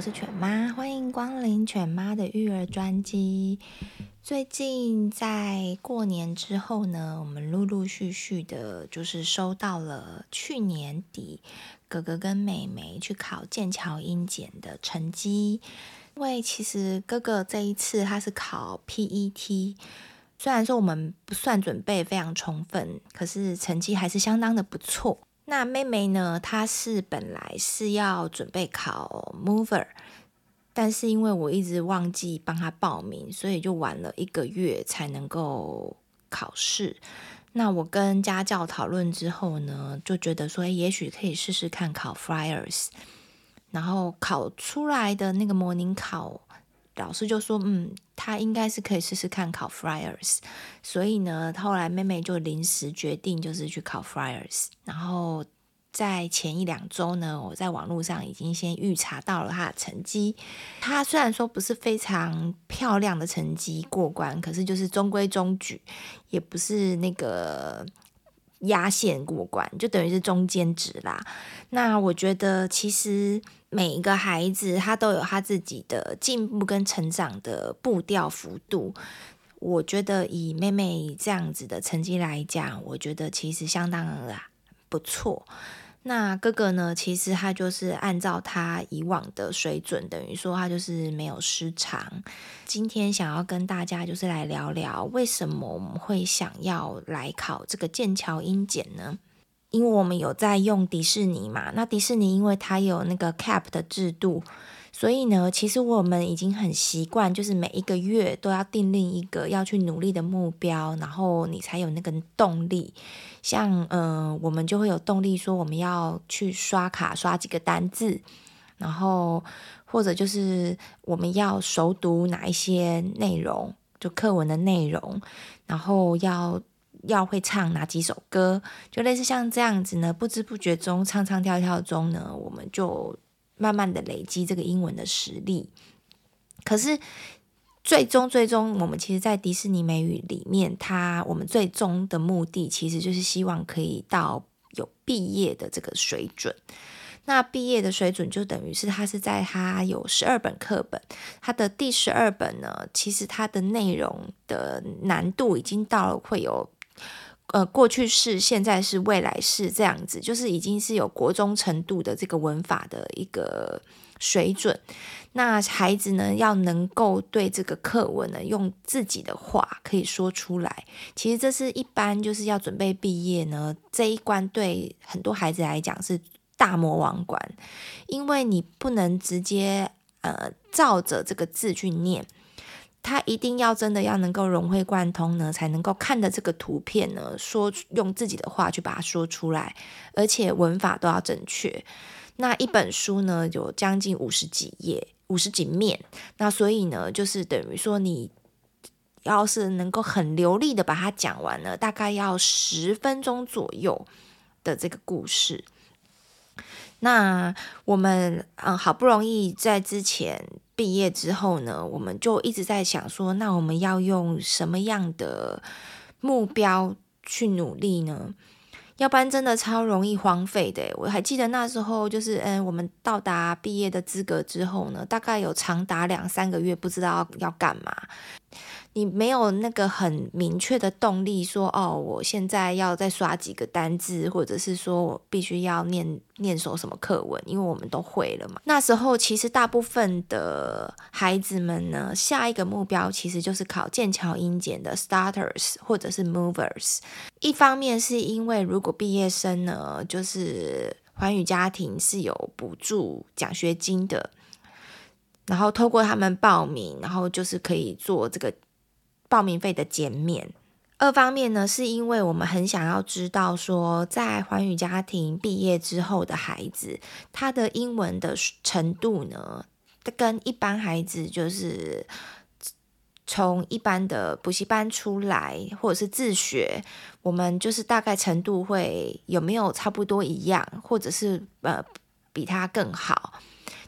我是犬妈，欢迎光临犬妈的育儿专机。最近在过年之后呢，我们陆陆续续的，就是收到了去年底哥哥跟妹妹去考剑桥英检的成绩。因为其实哥哥这一次他是考 PET，虽然说我们不算准备非常充分，可是成绩还是相当的不错。那妹妹呢，她是本来是要准备考 Mover。但是因为我一直忘记帮她报名，所以就晚了一个月才能够考试。那我跟家教讨论之后呢，就觉得说，也许可以试试看考 Flyers。然后考出来的那个模拟考，老师就说，嗯，他应该是可以试试看考 Flyers。所以呢，后来妹妹就临时决定，就是去考 Flyers。然后。在前一两周呢，我在网络上已经先预查到了他的成绩。他虽然说不是非常漂亮的成绩过关，可是就是中规中矩，也不是那个压线过关，就等于是中间值啦。那我觉得其实每一个孩子他都有他自己的进步跟成长的步调幅度。我觉得以妹妹这样子的成绩来讲，我觉得其实相当的不错。那哥哥呢？其实他就是按照他以往的水准，等于说他就是没有失常。今天想要跟大家就是来聊聊，为什么我们会想要来考这个剑桥英检呢？因为我们有在用迪士尼嘛，那迪士尼因为它有那个 cap 的制度。所以呢，其实我们已经很习惯，就是每一个月都要订立一个要去努力的目标，然后你才有那个动力。像嗯、我们就会有动力说，我们要去刷卡刷几个单字，然后或者就是我们要熟读哪一些内容，就课文的内容，然后要要会唱哪几首歌，就类似像这样子呢，不知不觉中唱唱跳跳中呢，我们就。慢慢的累积这个英文的实力，可是最终最终，我们其实，在迪士尼美语里面，它我们最终的目的其实就是希望可以到有毕业的这个水准。那毕业的水准就等于是它是在它有十二本课本，它的第十二本呢，其实它的内容的难度已经到了会有。呃，过去式、现在式、未来式这样子，就是已经是有国中程度的这个文法的一个水准。那孩子呢，要能够对这个课文呢，用自己的话可以说出来。其实这是一般就是要准备毕业呢，这一关对很多孩子来讲是大魔王关，因为你不能直接呃照着这个字去念。他一定要真的要能够融会贯通呢，才能够看的这个图片呢，说用自己的话去把它说出来，而且文法都要正确。那一本书呢，有将近五十几页，五十几面。那所以呢，就是等于说你要是能够很流利的把它讲完了，大概要十分钟左右的这个故事。那我们嗯，好不容易在之前。毕业之后呢，我们就一直在想说，那我们要用什么样的目标去努力呢？要不然真的超容易荒废的。我还记得那时候，就是嗯，我们到达毕业的资格之后呢，大概有长达两三个月不知道要干嘛。你没有那个很明确的动力说，哦，我现在要再刷几个单字，或者是说我必须要念念熟什么课文，因为我们都会了嘛。那时候其实大部分的孩子们呢，下一个目标其实就是考剑桥英检的 Starters 或者是 Movers。一方面是因为如果毕业生呢，就是寰宇家庭是有补助奖学金的，然后透过他们报名，然后就是可以做这个。报名费的减免，二方面呢，是因为我们很想要知道说，在寰宇家庭毕业之后的孩子，他的英文的程度呢，跟一般孩子就是从一般的补习班出来，或者是自学，我们就是大概程度会有没有差不多一样，或者是呃比他更好。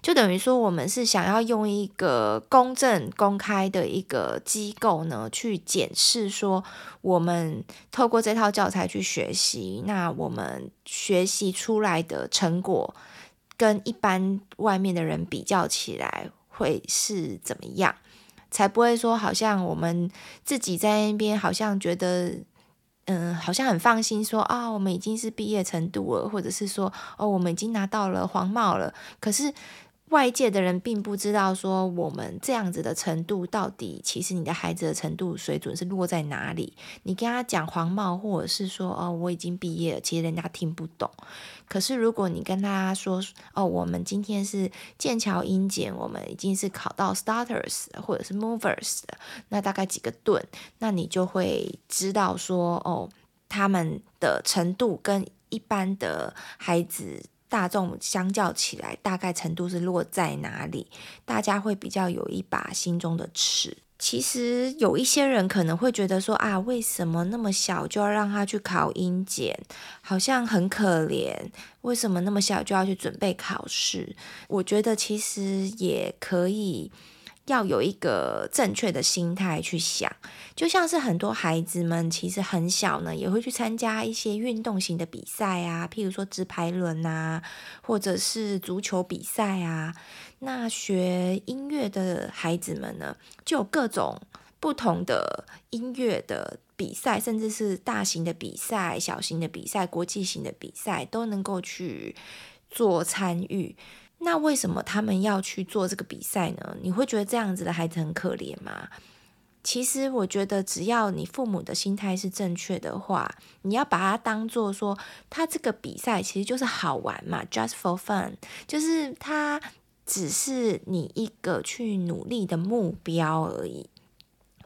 就等于说，我们是想要用一个公正、公开的一个机构呢，去检视说，我们透过这套教材去学习，那我们学习出来的成果，跟一般外面的人比较起来，会是怎么样？才不会说，好像我们自己在那边，好像觉得，嗯，好像很放心说，啊，我们已经是毕业程度了，或者是说，哦，我们已经拿到了黄帽了，可是。外界的人并不知道说我们这样子的程度到底，其实你的孩子的程度水准是落在哪里？你跟他讲黄帽，或者是说哦，我已经毕业了，其实人家听不懂。可是如果你跟他说哦，我们今天是剑桥英检，我们已经是考到 starters 或者是 movers，那大概几个顿，那你就会知道说哦，他们的程度跟一般的孩子。大众相较起来，大概程度是落在哪里？大家会比较有一把心中的尺。其实有一些人可能会觉得说啊，为什么那么小就要让他去考英检？好像很可怜。为什么那么小就要去准备考试？我觉得其实也可以。要有一个正确的心态去想，就像是很多孩子们其实很小呢，也会去参加一些运动型的比赛啊，譬如说直排轮啊，或者是足球比赛啊。那学音乐的孩子们呢，就有各种不同的音乐的比赛，甚至是大型的比赛、小型的比赛、国际型的比赛，都能够去做参与。那为什么他们要去做这个比赛呢？你会觉得这样子的孩子很可怜吗？其实我觉得，只要你父母的心态是正确的话，你要把它当做说，他这个比赛其实就是好玩嘛，just for fun，就是他只是你一个去努力的目标而已。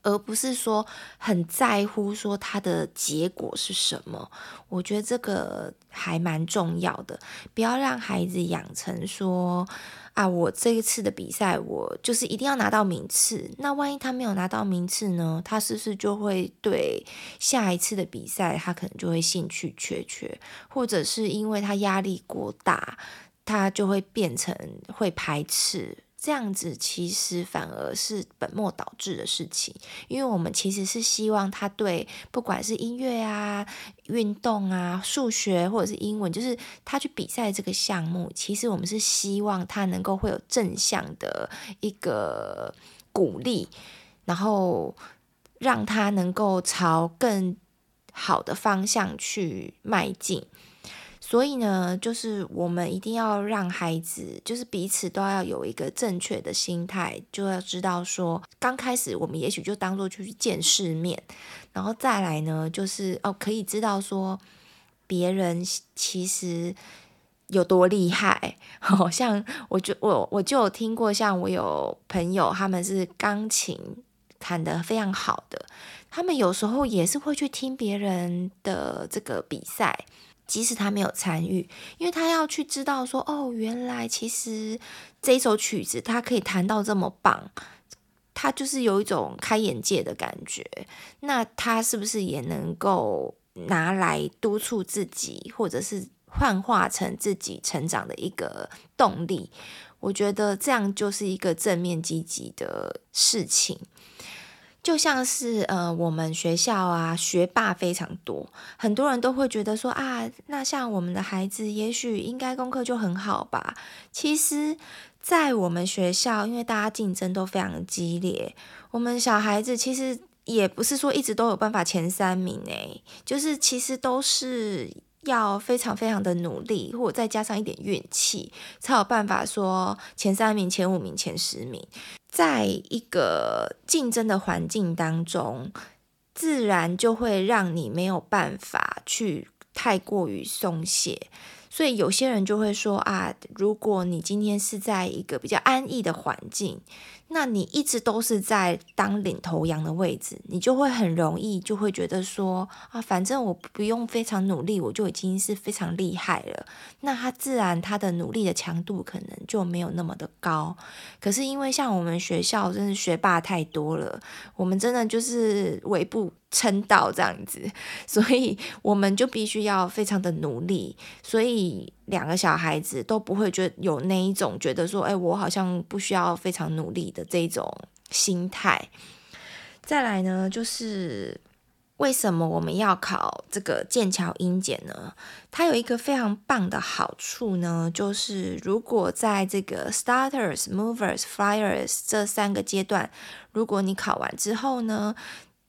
而不是说很在乎说它的结果是什么，我觉得这个还蛮重要的。不要让孩子养成说啊，我这一次的比赛我就是一定要拿到名次。那万一他没有拿到名次呢？他是不是就会对下一次的比赛他可能就会兴趣缺缺，或者是因为他压力过大，他就会变成会排斥。这样子其实反而是本末倒置的事情，因为我们其实是希望他对不管是音乐啊、运动啊、数学或者是英文，就是他去比赛这个项目，其实我们是希望他能够会有正向的一个鼓励，然后让他能够朝更好的方向去迈进。所以呢，就是我们一定要让孩子，就是彼此都要有一个正确的心态，就要知道说，刚开始我们也许就当做去见世面，然后再来呢，就是哦，可以知道说别人其实有多厉害。好像我就我我就有听过，像我有朋友，他们是钢琴弹得非常好的，他们有时候也是会去听别人的这个比赛。即使他没有参与，因为他要去知道说，哦，原来其实这首曲子他可以弹到这么棒，他就是有一种开眼界的感觉。那他是不是也能够拿来督促自己，或者是幻化成自己成长的一个动力？我觉得这样就是一个正面积极的事情。就像是呃，我们学校啊，学霸非常多，很多人都会觉得说啊，那像我们的孩子，也许应该功课就很好吧。其实，在我们学校，因为大家竞争都非常激烈，我们小孩子其实也不是说一直都有办法前三名诶，就是其实都是要非常非常的努力，或者再加上一点运气，才有办法说前三名、前五名、前十名。在一个竞争的环境当中，自然就会让你没有办法去太过于松懈。所以有些人就会说啊，如果你今天是在一个比较安逸的环境，那你一直都是在当领头羊的位置，你就会很容易就会觉得说啊，反正我不用非常努力，我就已经是非常厉害了。那他自然他的努力的强度可能就没有那么的高。可是因为像我们学校真是学霸太多了，我们真的就是尾部。撑到这样子，所以我们就必须要非常的努力，所以两个小孩子都不会觉得有那一种觉得说，哎，我好像不需要非常努力的这种心态。再来呢，就是为什么我们要考这个剑桥英检呢？它有一个非常棒的好处呢，就是如果在这个 Starters、Movers、Flyers 这三个阶段，如果你考完之后呢，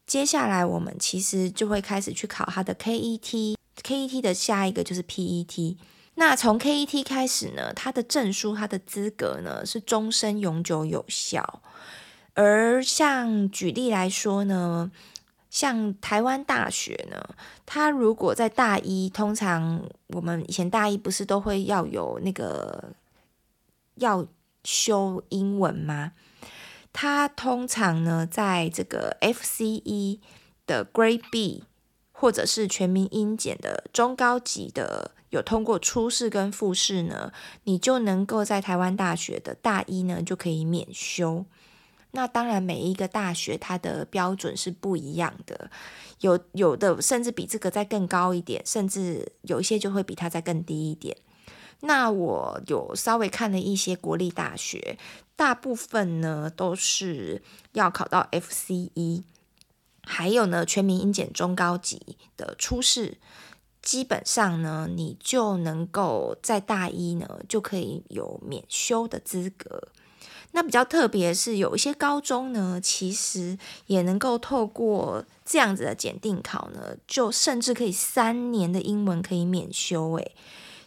接下来我们其实就会开始去考它的 KET，KET 的下一个就是 PET。那从 KET 开始呢，它的证书、它的资格呢是终身永久有效。而像举例来说呢，像台湾大学呢，它如果在大一，通常我们以前大一不是都会要有那个要修英文吗？它通常呢，在这个 FCE 的 Grade B，或者是全民英检的中高级的，有通过初试跟复试呢，你就能够在台湾大学的大一呢就可以免修。那当然，每一个大学它的标准是不一样的，有有的甚至比这个再更高一点，甚至有一些就会比它再更低一点。那我有稍微看了一些国立大学，大部分呢都是要考到 FCE，还有呢全民英检中高级的初试，基本上呢你就能够在大一呢就可以有免修的资格。那比较特别是有一些高中呢，其实也能够透过这样子的检定考呢，就甚至可以三年的英文可以免修诶。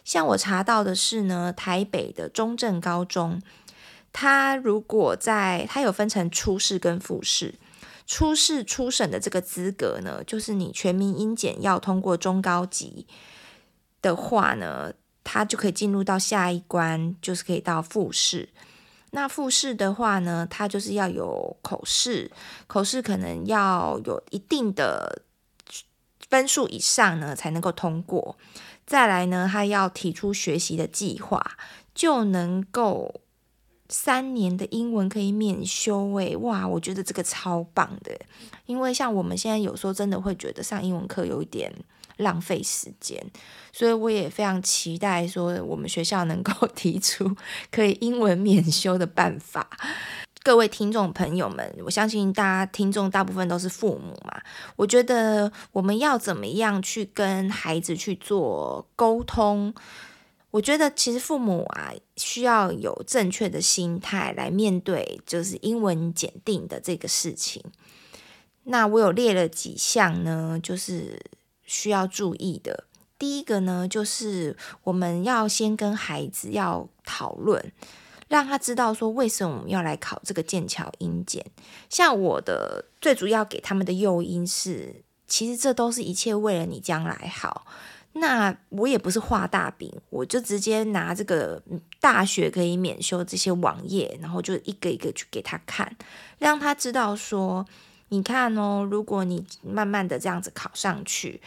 像我查到的是呢，台北的中正高中，它如果在它有分成初试跟复试，初试初审的这个资格呢，就是你全民英检要通过中高级的话呢，它就可以进入到下一关，就是可以到复试。那复试的话呢，它就是要有口试，口试可能要有一定的分数以上呢，才能够通过。再来呢，他要提出学习的计划，就能够三年的英文可以免修。诶，哇，我觉得这个超棒的，因为像我们现在有时候真的会觉得上英文课有一点浪费时间，所以我也非常期待说我们学校能够提出可以英文免修的办法。各位听众朋友们，我相信大家听众大部分都是父母嘛。我觉得我们要怎么样去跟孩子去做沟通？我觉得其实父母啊，需要有正确的心态来面对就是英文检定的这个事情。那我有列了几项呢，就是需要注意的。第一个呢，就是我们要先跟孩子要讨论。让他知道说，为什么我们要来考这个剑桥英检。像我的最主要给他们的诱因是，其实这都是一切为了你将来好。那我也不是画大饼，我就直接拿这个大学可以免修这些网页，然后就一个一个去给他看，让他知道说，你看哦，如果你慢慢的这样子考上去。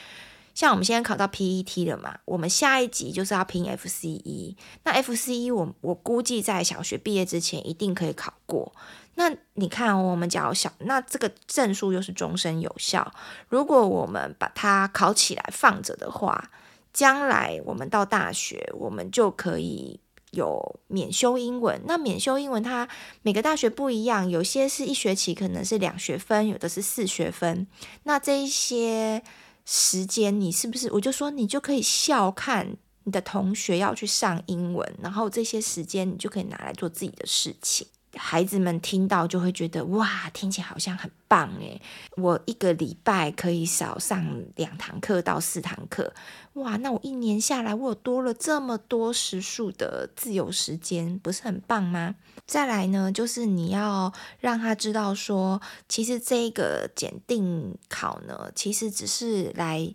像我们现在考到 PET 了嘛，我们下一级就是要拼 FCE。那 FCE 我我估计在小学毕业之前一定可以考过。那你看我们假如小，那这个证书又是终身有效。如果我们把它考起来放着的话，将来我们到大学，我们就可以有免修英文。那免修英文它每个大学不一样，有些是一学期可能是两学分，有的是四学分。那这一些。时间，你是不是？我就说你就可以笑看你的同学要去上英文，然后这些时间你就可以拿来做自己的事情。孩子们听到就会觉得哇，听起来好像很棒诶。我一个礼拜可以少上两堂课到四堂课，哇，那我一年下来我有多了这么多时数的自由时间，不是很棒吗？再来呢，就是你要让他知道说，其实这个检定考呢，其实只是来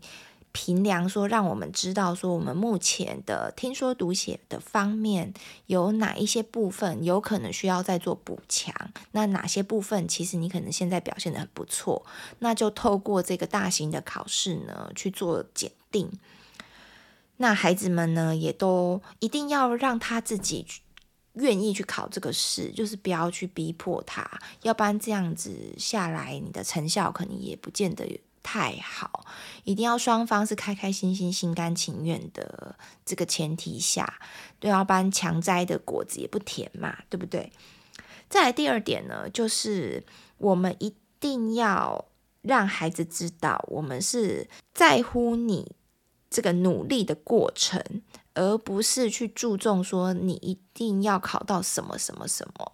评量说，让我们知道说，我们目前的听说读写的方面有哪一些部分有可能需要再做补强，那哪些部分其实你可能现在表现得很不错，那就透过这个大型的考试呢去做检定。那孩子们呢也都一定要让他自己愿意去考这个试，就是不要去逼迫他，要不然这样子下来，你的成效可能也不见得。太好，一定要双方是开开心心、心甘情愿的这个前提下，对，要不然强摘的果子也不甜嘛，对不对？再来第二点呢，就是我们一定要让孩子知道，我们是在乎你这个努力的过程，而不是去注重说你一定要考到什么什么什么。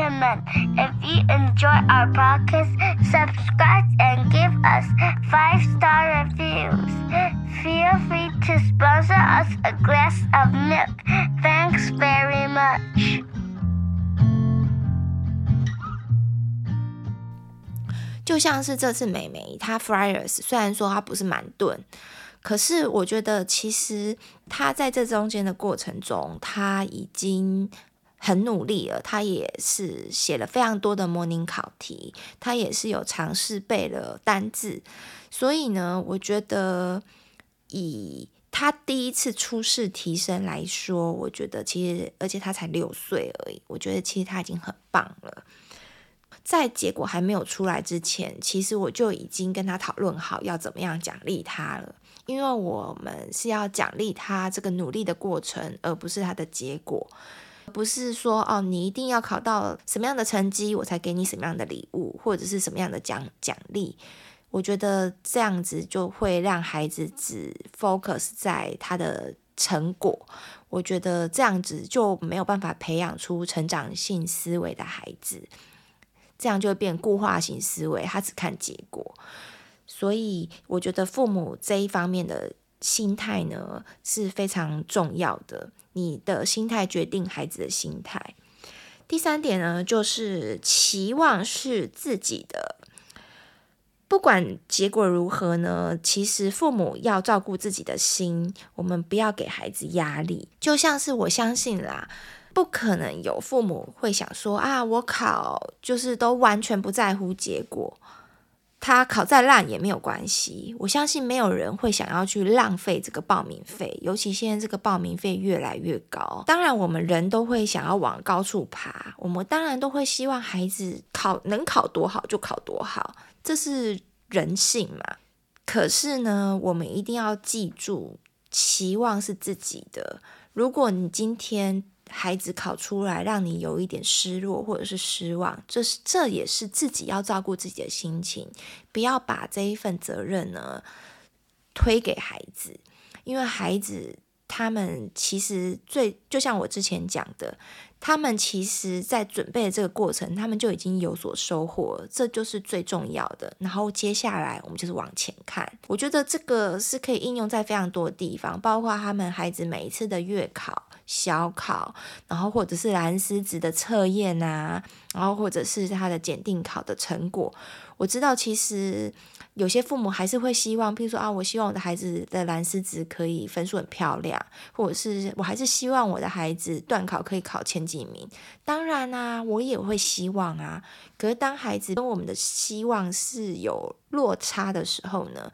if you enjoy our podcast, subscribe and give us five star reviews. Feel free to sponsor us a glass of milk. Thanks very much. 就像是这次美眉，她 Flyers 虽然说她不是满顿，可是我觉得其实她在这中间的过程中，她已经。 很努力了，他也是写了非常多的模拟考题，他也是有尝试背了单字，所以呢，我觉得以他第一次初试提升来说，我觉得其实，而且他才六岁而已，我觉得其实他已经很棒了。在结果还没有出来之前，其实我就已经跟他讨论好要怎么样奖励他了，因为我们是要奖励他这个努力的过程，而不是他的结果。不是说哦，你一定要考到什么样的成绩，我才给你什么样的礼物，或者是什么样的奖奖励。我觉得这样子就会让孩子只 focus 在他的成果。我觉得这样子就没有办法培养出成长性思维的孩子，这样就会变固化型思维，他只看结果。所以我觉得父母这一方面的心态呢是非常重要的。你的心态决定孩子的心态。第三点呢，就是期望是自己的，不管结果如何呢，其实父母要照顾自己的心，我们不要给孩子压力。就像是我相信啦，不可能有父母会想说啊，我考就是都完全不在乎结果。他考再烂也没有关系，我相信没有人会想要去浪费这个报名费，尤其现在这个报名费越来越高。当然，我们人都会想要往高处爬，我们当然都会希望孩子考能考多好就考多好，这是人性嘛。可是呢，我们一定要记住，期望是自己的。如果你今天，孩子考出来，让你有一点失落或者是失望，这是这也是自己要照顾自己的心情，不要把这一份责任呢推给孩子，因为孩子他们其实最就像我之前讲的，他们其实在准备的这个过程，他们就已经有所收获，这就是最重要的。然后接下来我们就是往前看，我觉得这个是可以应用在非常多的地方，包括他们孩子每一次的月考。小考，然后或者是蓝思值的测验啊，然后或者是他的检定考的成果。我知道，其实有些父母还是会希望，譬如说啊，我希望我的孩子的蓝思值可以分数很漂亮，或者是我还是希望我的孩子段考可以考前几名。当然啊，我也会希望啊。可是当孩子跟我们的希望是有落差的时候呢，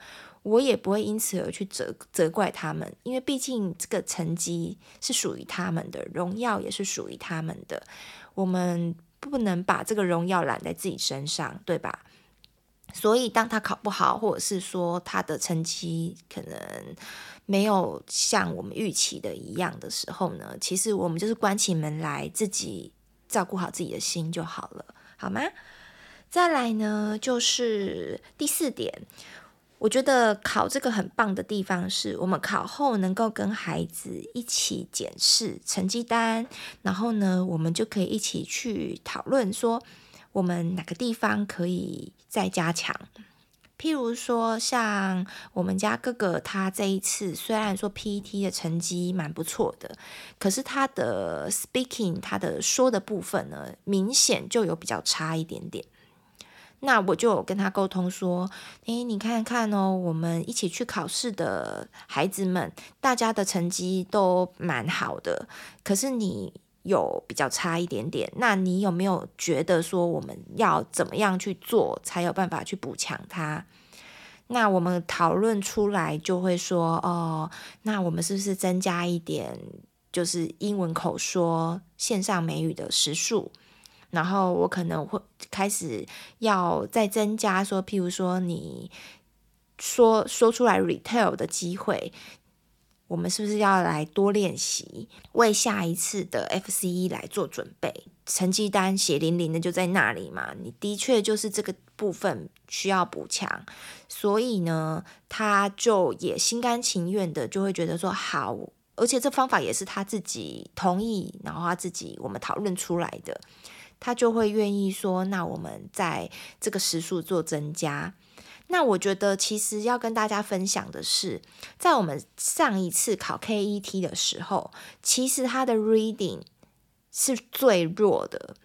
我也不会因此而去责责怪他们，因为毕竟这个成绩是属于他们的，荣耀也是属于他们的。我们不能把这个荣耀揽在自己身上，对吧？所以当他考不好，或者是说他的成绩可能没有像我们预期的一样的时候呢，其实我们就是关起门来，自己照顾好自己的心就好了，好吗？再来呢，就是第四点。我觉得考这个很棒的地方是，我们考后能够跟孩子一起检视成绩单，然后呢，我们就可以一起去讨论说，我们哪个地方可以再加强。譬如说，像我们家哥哥，他这一次虽然说 PET 的成绩蛮不错的，可是他的 speaking，他的说的部分呢，明显就有比较差一点点。那我就跟他沟通说，诶，你看看哦，我们一起去考试的孩子们，大家的成绩都蛮好的，可是你有比较差一点点。那你有没有觉得说，我们要怎么样去做，才有办法去补强他？那我们讨论出来就会说，哦，那我们是不是增加一点，就是英文口说线上美语的时数？然后我可能会开始要再增加说，譬如说你说说出来 retail 的机会，我们是不是要来多练习，为下一次的 FCE 来做准备？成绩单血淋淋的就在那里嘛，你的确就是这个部分需要补强，所以呢，他就也心甘情愿的就会觉得说好，而且这方法也是他自己同意，然后他自己我们讨论出来的。他就会愿意说，那我们在这个时数做增加。那我觉得其实要跟大家分享的是，在我们上一次考 KET 的时候，其实他的 reading 是最弱的。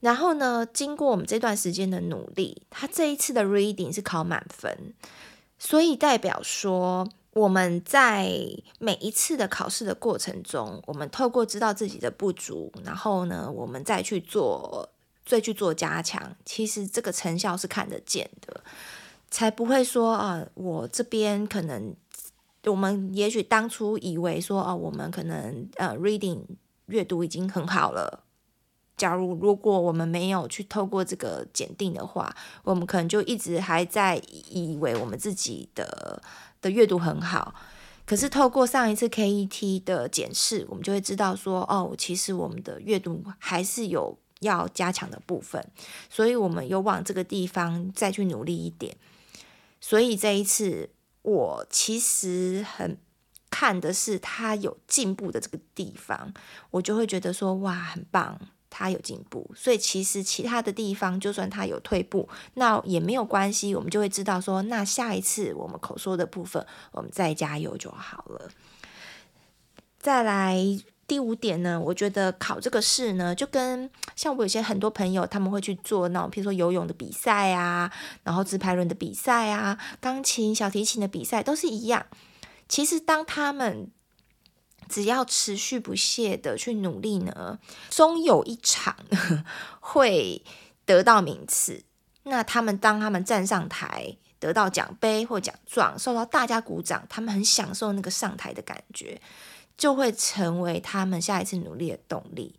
然后呢，经过我们这段时间的努力，他这一次的 reading 是考满分，所以代表说。我们在每一次的考试的过程中，我们透过知道自己的不足，然后呢，我们再去做，再去做加强。其实这个成效是看得见的，才不会说啊，我这边可能，我们也许当初以为说啊，我们可能呃，reading 阅读已经很好了。假如如果我们没有去透过这个检定的话，我们可能就一直还在以为我们自己的。的阅读很好，可是透过上一次 KET 的检视，我们就会知道说，哦，其实我们的阅读还是有要加强的部分，所以我们有往这个地方再去努力一点。所以这一次，我其实很看的是他有进步的这个地方，我就会觉得说，哇，很棒。他有进步，所以其实其他的地方，就算他有退步，那也没有关系。我们就会知道说，那下一次我们口说的部分，我们再加油就好了。再来第五点呢，我觉得考这个试呢，就跟像我有些很多朋友，他们会去做那种，譬如说游泳的比赛啊，然后自拍轮的比赛啊，钢琴、小提琴的比赛都是一样。其实当他们只要持续不懈的去努力呢，终有一场 会得到名次。那他们当他们站上台，得到奖杯或奖状，受到大家鼓掌，他们很享受那个上台的感觉，就会成为他们下一次努力的动力。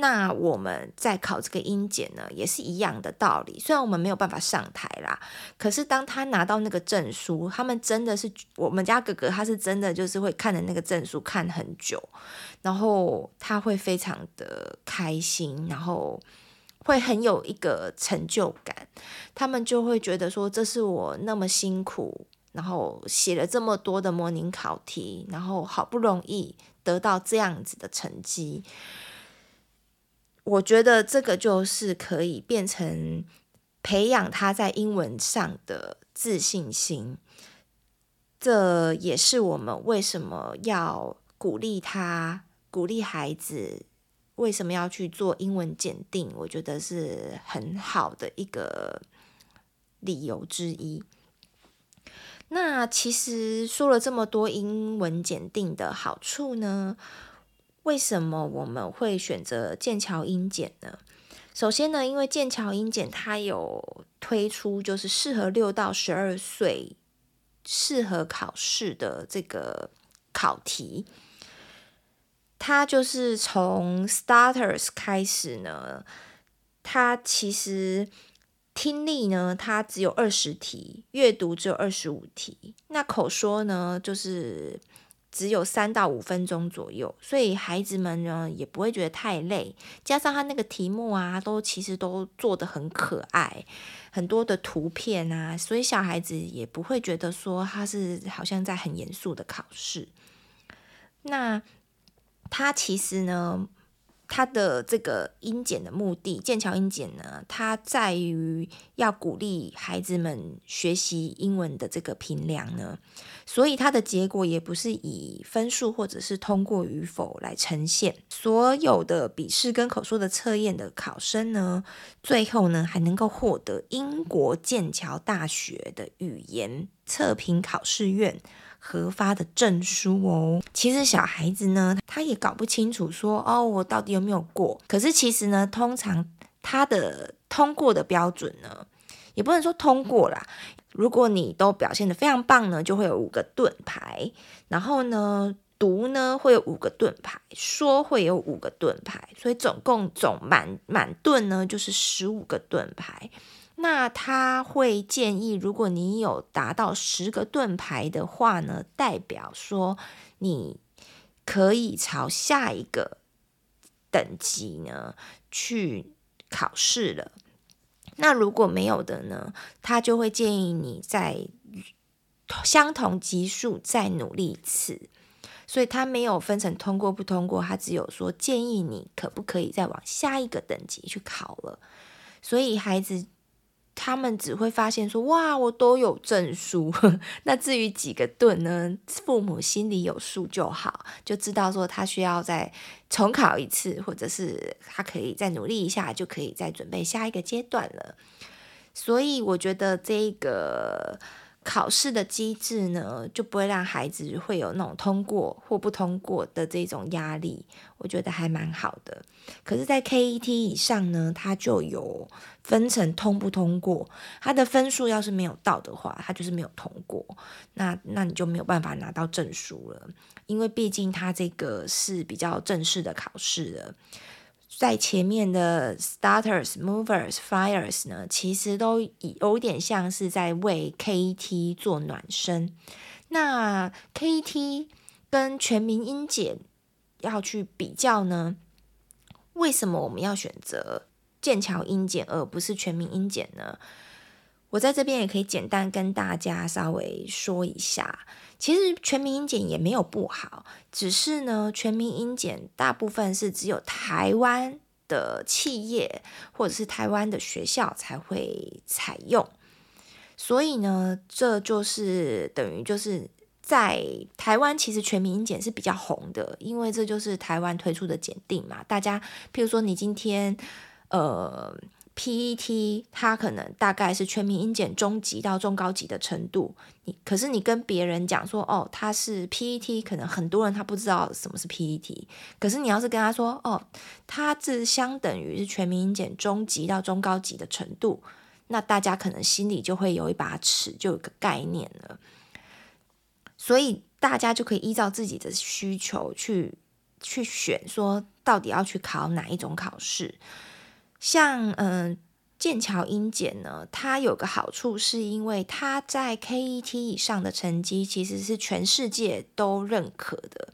那我们在考这个音检呢，也是一样的道理。虽然我们没有办法上台啦，可是当他拿到那个证书，他们真的是我们家哥哥，他是真的就是会看着那个证书看很久，然后他会非常的开心，然后会很有一个成就感。他们就会觉得说，这是我那么辛苦，然后写了这么多的模拟考题，然后好不容易得到这样子的成绩。我觉得这个就是可以变成培养他在英文上的自信心，这也是我们为什么要鼓励他、鼓励孩子为什么要去做英文检定，我觉得是很好的一个理由之一。那其实说了这么多英文检定的好处呢？为什么我们会选择剑桥英检呢？首先呢，因为剑桥英检它有推出就是适合六到十二岁适合考试的这个考题，它就是从 Starters 开始呢，它其实听力呢，它只有二十题，阅读只有二十五题，那口说呢，就是。只有三到五分钟左右，所以孩子们呢也不会觉得太累。加上他那个题目啊，都其实都做的很可爱，很多的图片啊，所以小孩子也不会觉得说他是好像在很严肃的考试。那他其实呢，它的这个英检的目的，剑桥英检呢，它在于要鼓励孩子们学习英文的这个评量呢，所以它的结果也不是以分数或者是通过与否来呈现。所有的笔试跟口说的测验的考生呢，最后呢还能够获得英国剑桥大学的语言测评考试院核发的证书哦，其实小孩子呢，他也搞不清楚说哦，我到底有没有过？可是其实呢，通常他的通过的标准呢，也不能说通过啦。如果你都表现得非常棒呢，就会有五个盾牌。然后呢，读呢会有五个盾牌，说会有五个盾牌，所以总共总满满盾呢就是十五个盾牌。那他会建议，如果你有达到十个盾牌的话呢，代表说你可以朝下一个等级呢去考试了。那如果没有的呢，他就会建议你在相同级数再努力一次。所以他没有分成通过不通过，他只有说建议你可不可以再往下一个等级去考了。所以孩子。他们只会发现说：“哇，我都有证书。”那至于几个盾呢？父母心里有数就好，就知道说他需要再重考一次，或者是他可以再努力一下，就可以再准备下一个阶段了。所以我觉得这个。考试的机制呢，就不会让孩子会有那种通过或不通过的这种压力，我觉得还蛮好的。可是，在 KET 以上呢，它就有分成通不通过，它的分数要是没有到的话，它就是没有通过，那那你就没有办法拿到证书了，因为毕竟它这个是比较正式的考试了。在前面的 starters、movers、fires 呢，其实都有点像是在为 KET 做暖身。那 KET 跟全民音检要去比较呢？为什么我们要选择剑桥英检而不是全民音检呢？我在这边也可以简单跟大家稍微说一下。其实全民英检也没有不好，只是呢，全民英检大部分是只有台湾的企业或者是台湾的学校才会采用，所以呢，这就是等于就是在台湾，其实全民英检是比较红的，因为这就是台湾推出的检定嘛。大家，譬如说你今天，呃。PET 它可能大概是全民英检中级到中高级的程度，你可是你跟别人讲说哦，它是 PET，可能很多人他不知道什么是 PET，可是你要是跟他说哦，它是相等于是全民英检中级到中高级的程度，那大家可能心里就会有一把尺，就有个概念了，所以大家就可以依照自己的需求去去选，说到底要去考哪一种考试。像嗯，剑桥英检呢，它有个好处，是因为它在 KET 以上的成绩其实是全世界都认可的。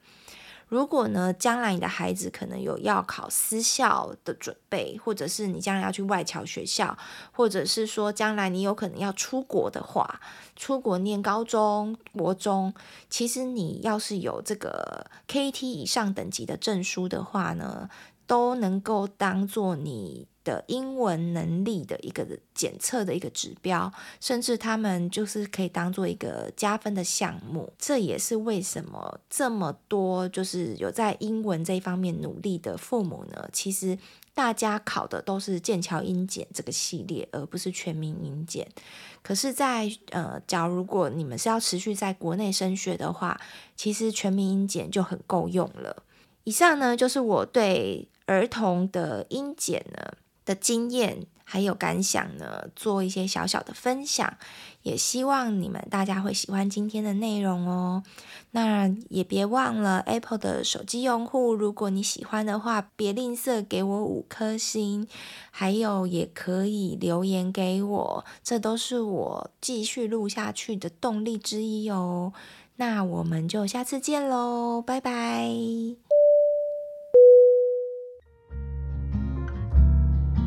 如果呢，将来你的孩子可能有要考私校的准备，或者是你将来要去外侨学校，或者是说将来你有可能要出国的话，出国念高中、国中，其实你要是有这个 KET 以上等级的证书的话呢，都能够当做你的英文能力的一个检测的一个指标，甚至他们就是可以当做一个加分的项目。这也是为什么这么多就是有在英文这一方面努力的父母呢？其实大家考的都是剑桥英检这个系列，而不是全民英检。可是在，呃，假如如果你们是要持续在国内升学的话，其实全民英检就很够用了。以上呢，就是我对儿童的音检呢的经验还有感想呢，做一些小小的分享，也希望你们大家会喜欢今天的内容哦。那也别忘了 Apple 的手机用户，如果你喜欢的话，别吝啬给我五颗星，还有也可以留言给我，这都是我继续录下去的动力之一哦。那我们就下次见喽，拜拜。